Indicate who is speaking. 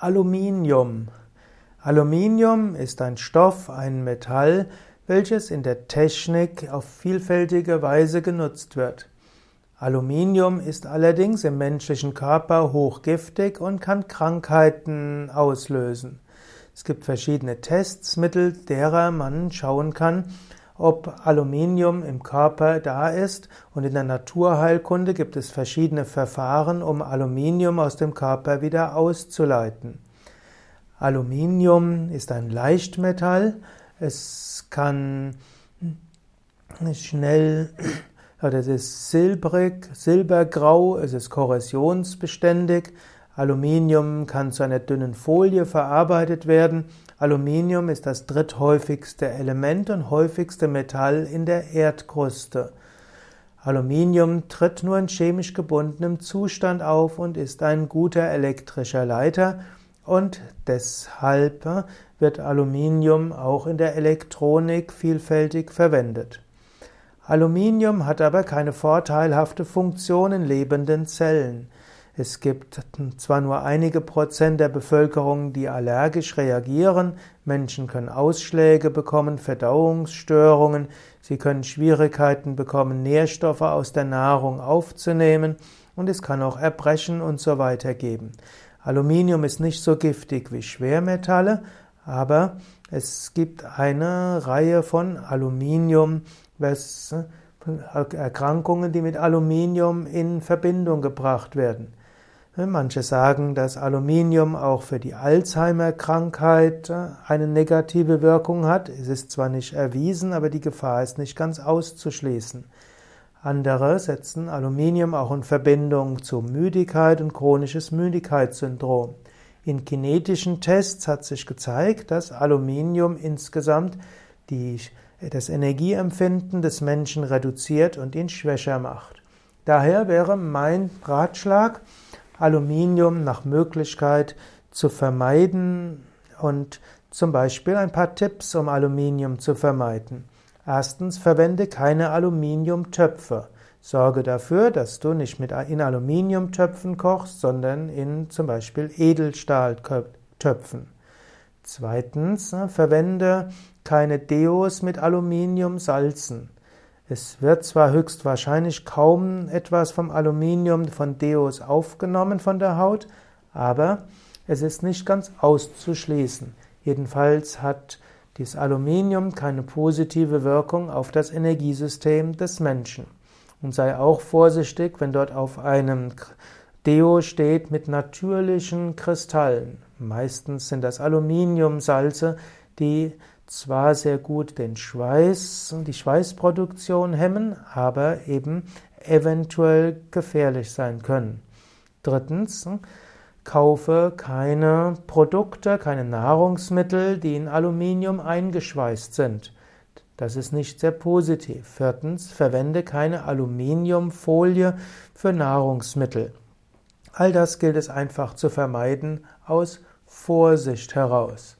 Speaker 1: Aluminium. Aluminium ist ein Stoff, ein Metall, welches in der Technik auf vielfältige Weise genutzt wird. Aluminium ist allerdings im menschlichen Körper hochgiftig und kann Krankheiten auslösen. Es gibt verschiedene Tests, mittels derer man schauen kann, ob Aluminium im Körper da ist. Und in der Naturheilkunde gibt es verschiedene Verfahren, um Aluminium aus dem Körper wieder auszuleiten. Aluminium ist ein Leichtmetall. Es kann schnell, oder es ist silbrig, silbergrau, es ist korrosionsbeständig. Aluminium kann zu einer dünnen Folie verarbeitet werden Aluminium ist das dritthäufigste Element und häufigste Metall in der Erdkruste. Aluminium tritt nur in chemisch gebundenem Zustand auf und ist ein guter elektrischer Leiter und deshalb wird Aluminium auch in der Elektronik vielfältig verwendet. Aluminium hat aber keine vorteilhafte Funktion in lebenden Zellen. Es gibt zwar nur einige Prozent der Bevölkerung, die allergisch reagieren. Menschen können Ausschläge bekommen, Verdauungsstörungen. Sie können Schwierigkeiten bekommen, Nährstoffe aus der Nahrung aufzunehmen. Und es kann auch Erbrechen und so weiter geben. Aluminium ist nicht so giftig wie Schwermetalle, aber es gibt eine Reihe von Aluminium, Erkrankungen, die mit Aluminium in Verbindung gebracht werden. Manche sagen, dass Aluminium auch für die Alzheimer-Krankheit äh, eine negative Wirkung hat. Es ist zwar nicht erwiesen, aber die Gefahr ist nicht ganz auszuschließen. Andere setzen Aluminium auch in Verbindung zu Müdigkeit und chronisches Müdigkeitssyndrom. In kinetischen Tests hat sich gezeigt, dass Aluminium insgesamt die, das Energieempfinden des Menschen reduziert und ihn schwächer macht. Daher wäre mein Ratschlag, Aluminium nach Möglichkeit zu vermeiden und zum Beispiel ein paar Tipps, um Aluminium zu vermeiden. Erstens, verwende keine Aluminiumtöpfe. Sorge dafür, dass du nicht mit in Aluminiumtöpfen kochst, sondern in zum Beispiel Edelstahltöpfen. Zweitens, verwende keine Deos mit Aluminiumsalzen. Es wird zwar höchstwahrscheinlich kaum etwas vom Aluminium von Deos aufgenommen von der Haut, aber es ist nicht ganz auszuschließen. Jedenfalls hat dieses Aluminium keine positive Wirkung auf das Energiesystem des Menschen. Und sei auch vorsichtig, wenn dort auf einem Deo steht mit natürlichen Kristallen. Meistens sind das Aluminiumsalze, die zwar sehr gut den Schweiß und die Schweißproduktion hemmen, aber eben eventuell gefährlich sein können. Drittens, kaufe keine Produkte, keine Nahrungsmittel, die in Aluminium eingeschweißt sind. Das ist nicht sehr positiv. Viertens, verwende keine Aluminiumfolie für Nahrungsmittel. All das gilt es einfach zu vermeiden aus Vorsicht heraus.